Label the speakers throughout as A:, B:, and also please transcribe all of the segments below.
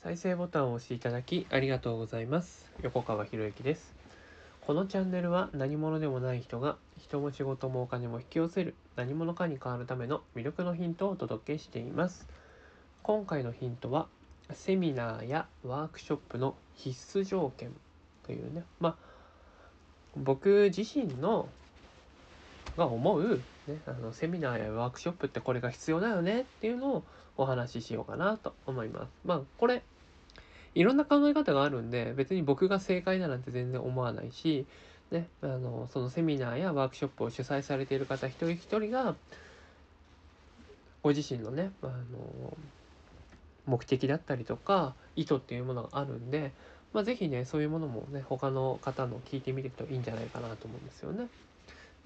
A: 再生ボタンを押していただきありがとうございます。横川博之です。このチャンネルは何者でもない人が人も仕事もお金も引き寄せる何者かに変わるための魅力のヒントをお届けしています。今回のヒントはセミナーやワークショップの必須条件というね。まあ僕自身のが思う、ね、あのセミナーやワークショップってこれが必要だよねっていうのをお話ししようかなと思います。まあこれいろんな考え方があるんで別に僕が正解だなんて全然思わないし、ね、あのそのセミナーやワークショップを主催されている方一人一人がご自身のねあの目的だったりとか意図っていうものがあるんで、まあ、是非ねそういうものもね他の方の聞いてみるといいんじゃないかなと思うんですよね。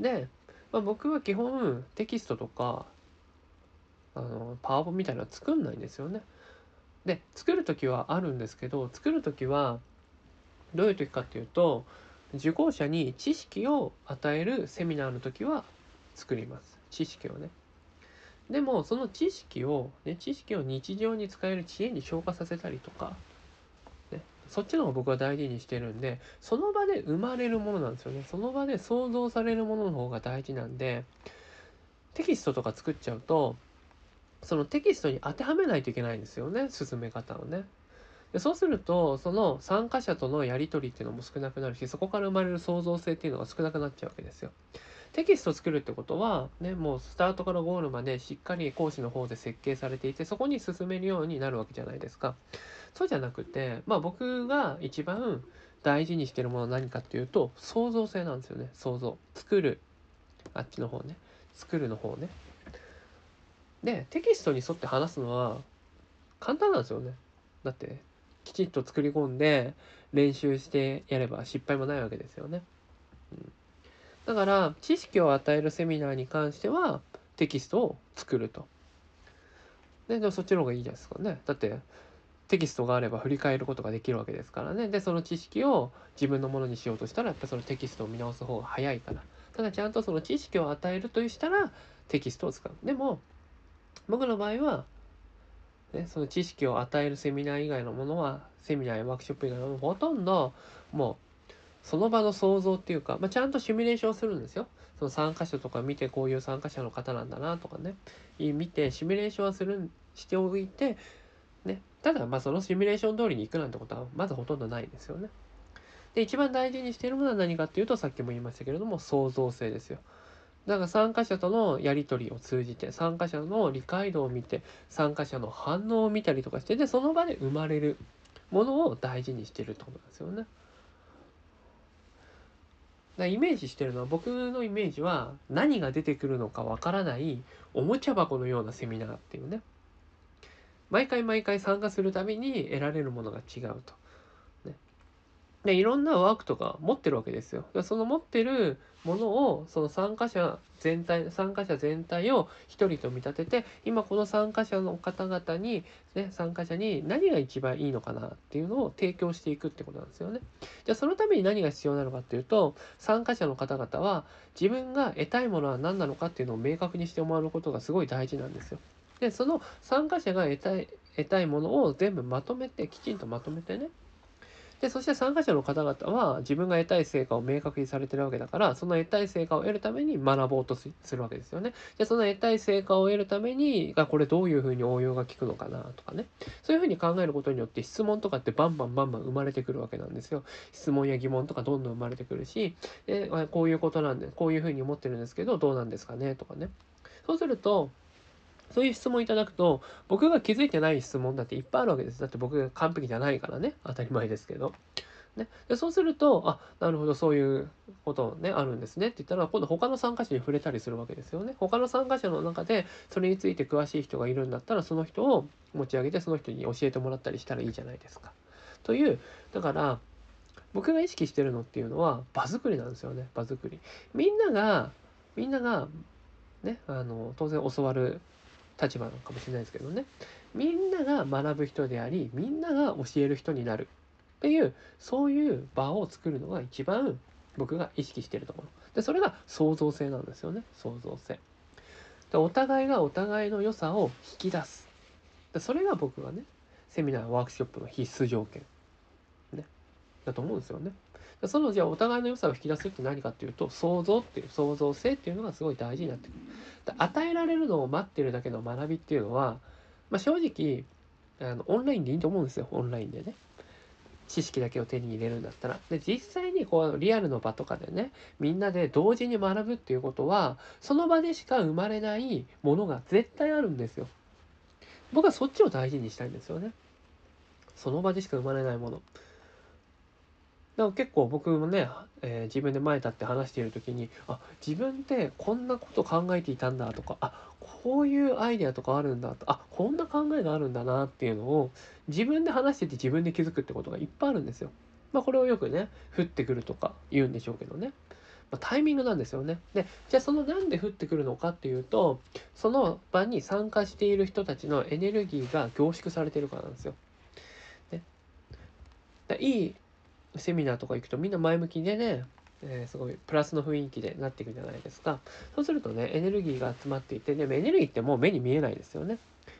A: で、まあ、僕は基本テキストとかあのパワポみたいなの作んないんですよね。で作る時はあるんですけど作る時はどういう時かっていうと受講者に知識を与えるセミナーの時は作ります知識をね。でもその知識を、ね、知識を日常に使える知恵に消化させたりとか、そっちの方が僕は大事にしてるんでその場で生まれるものなんですよねその場で想像されるものの方が大事なんでテキストとか作っちゃうとそのテキストに当てはめないといけないんですよね進め方をね。でそうするとその参加者とのやり取りっていうのも少なくなるしそこから生まれる創造性っていうのが少なくなっちゃうわけですよ。テキストを作るってことは、ね、もうスタートからゴールまでしっかり講師の方で設計されていてそこに進めるようになるわけじゃないですか。そうじゃなくて、まあ、僕が一番大事にしてるものは何かっていうと創造性なんですよね創造。作る。あっちの方ね。作るの方ね。でテキストに沿って話すのは簡単なんですよね。だってきちっと作り込んで練習してやれば失敗もないわけですよね、うん、だから知識を与えるセミナーに関してはテキストを作ると。ででもそっちの方がいいじゃないですかね。だってテキストがあれば振り返ることができるわけですからね。でその知識を自分のものにしようとしたらやっぱそのテキストを見直す方が早いから。ただちゃんとその知識を与えるとしたらテキストを使う。でも僕の場合は、ね、その知識を与えるセミナー以外のものは、セミナーやワークショップ以外のほとんど、もう、その場の想像っていうか、まあ、ちゃんとシミュレーションするんですよ。その参加者とか見て、こういう参加者の方なんだなとかね、見て、シミュレーションはする、しておいて、ね、ただ、まあ、そのシミュレーション通りに行くなんてことは、まずほとんどないですよね。で、一番大事にしているものは何かっていうと、さっきも言いましたけれども、創造性ですよ。だから参加者とのやり取りを通じて参加者の理解度を見て参加者の反応を見たりとかしてでその場で生まれるものを大事にしてるってことなんですよね。だイメージしてるのは僕のイメージは何が出てくるのかわからないおもちゃ箱のようなセミナーっていうね毎回毎回参加するたびに得られるものが違うと。で、いろんなワークとか持ってるわけですよ。その持ってるものを、その参加者全体、参加者全体を一人と見立てて、今この参加者の方々に、ね、参加者に何が一番いいのかなっていうのを提供していくってことなんですよね。じゃあそのために何が必要なのかっていうと、参加者の方々は自分が得たいものは何なのかっていうのを明確にしてもらうことがすごい大事なんですよ。で、その参加者が得たい、得たいものを全部まとめて、きちんとまとめてね、で、そして参加者の方々は自分が得たい成果を明確にされてるわけだから、その得たい成果を得るために学ぼうとするわけですよね。で、その得たい成果を得るために、あ、これどういうふうに応用が効くのかなとかね。そういうふうに考えることによって質問とかってバンバンバンバン生まれてくるわけなんですよ。質問や疑問とかどんどん生まれてくるし、でこういうことなんで、こういうふうに思ってるんですけど、どうなんですかねとかね。そうすると、そういう質問いただくと、僕が気づいてない質問だっていっぱいあるわけです。だって僕が完璧じゃないからね。当たり前ですけど。ね、でそうすると、あ、なるほど、そういうことね、あるんですねって言ったら、今度他の参加者に触れたりするわけですよね。他の参加者の中で、それについて詳しい人がいるんだったら、その人を持ち上げて、その人に教えてもらったりしたらいいじゃないですか。という、だから、僕が意識してるのっていうのは、場作りなんですよね、場作り。みんなが、みんなが、ね、あの、当然教わる立場なのかもしれないですけどね。みんなが学ぶ人でありみんなが教える人になる。っていうそういう場を作るのが一番僕が意識してるところ。でそれが創造性なんですよね。創造性。でお互いがお互いの良さを引き出す。でそれが僕がねセミナーワークショップの必須条件、ね、だと思うんですよね。そのじゃあお互いの良さを引き出すって何かっていうと創造っていう創造性っていうのがすごい大事になってくる。与えられるのを待ってるだけの学びっていうのは、まあ、正直あのオンラインでいいと思うんですよオンラインでね。知識だけを手に入れるんだったら。で、実際にこう、リアルの場とかでね、みんなで同時に学ぶっていうことは、その場でしか生まれないものが絶対あるんですよ。僕はそっちを大事にしたいんですよね。その場でしか生まれないもの。だから結構僕もね、えー、自分で前立って話している時にあ自分ってこんなこと考えていたんだとかあこういうアイデアとかあるんだとあこんな考えがあるんだなっていうのを自分で話してて自分で気づくってことがいっぱいあるんですよ。まあこれをよくね降ってくるとか言うんでしょうけどね。まあ、タイミングなんですよね。でじゃあそのなんで降ってくるのかっていうとその場に参加している人たちのエネルギーが凝縮されてるからなんですよ。ね、いいセミナーとか行くとみんな前向きでね、えー、すごいプラスの雰囲気でなっていくじゃないですか。そうするとね、エネルギーが集まっていて、でもエネルギーってもう目に見えないですよね。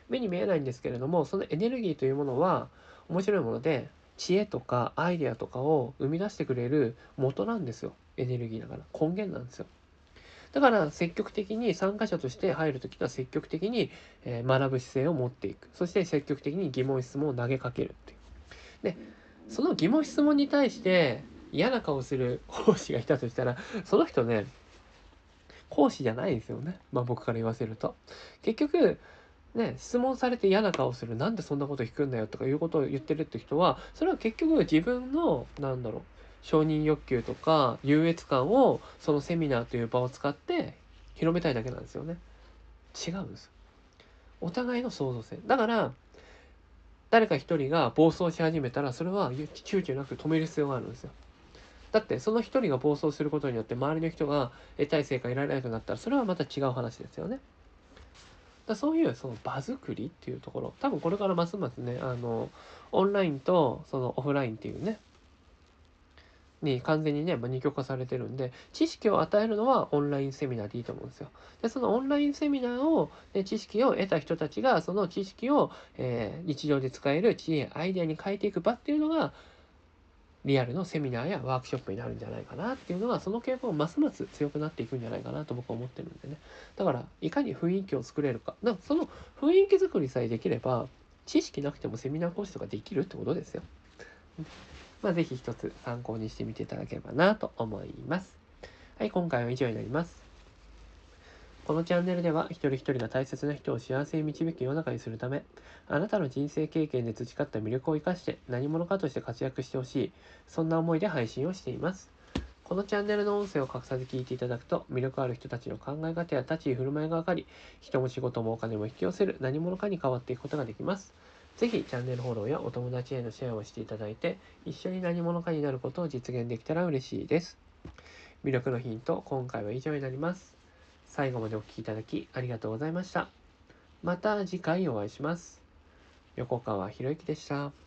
A: 目に見えないんですけれども、そのエネルギーというものは面白いもので、知恵とかアイデアとかを生み出してくれる元なんですよ。エネルギーだから。根源なんですよ。だから積極的に参加者として入るときは積極的に学ぶ姿勢を持っていく。そして積極的に疑問質問を投げかけるっていう。で、その疑問質問に対して嫌な顔する講師がいたとしたら、その人ね、講師じゃないですよね。まあ僕から言わせると。結局、ね、質問されて嫌な顔する。なんでそんなこと聞くんだよとかいうことを言ってるって人は、それは結局自分の、なんだろう、承認欲求とか優越感をそのセミナーという場を使って広めたいだけなんですよね。違うんです。お互いの創造性。だから、誰か一人が暴走し始めたらそれは躊躇なく止める必要があるんですよ。だってその一人が暴走することによって周りの人が得たい成果得られないとなったらそれはまた違う話ですよね。だそういうその場作りっていうところ多分これからますますねあのオンラインとそのオフラインっていうねに完全にね、まあ、二極化されてるんで、知識を与えるのはオンラインセミナーでいいと思うんですよ。で、そのオンラインセミナーを、ね、知識を得た人たちが、その知識を、えー、日常で使える知恵、アイデアに変えていく場っていうのが、リアルのセミナーやワークショップになるんじゃないかなっていうのは、その傾向がますます強くなっていくんじゃないかなと僕は思ってるんでね。だから、いかに雰囲気を作れるか。だかその雰囲気作りさえできれば、知識なくてもセミナー講師とかできるってことですよ。まあ、ぜひ一つ参考にしてみていただければなと思います。はい、今回は以上になります。このチャンネルでは一人一人が大切な人を幸せに導く世の中にするため、あなたの人生経験で培った魅力を生かして何者かとして活躍してほしい、そんな思いで配信をしています。このチャンネルの音声を隠さず聞いていただくと、魅力ある人たちの考え方や立ち居振る舞いが分かり、人も仕事もお金も引き寄せる何者かに変わっていくことができます。ぜひチャンネルフォローやお友達へのシェアをしていただいて、一緒に何者かになることを実現できたら嬉しいです。魅力のヒント、今回は以上になります。最後までお聴きいただきありがとうございました。また次回お会いします。横川博之でした。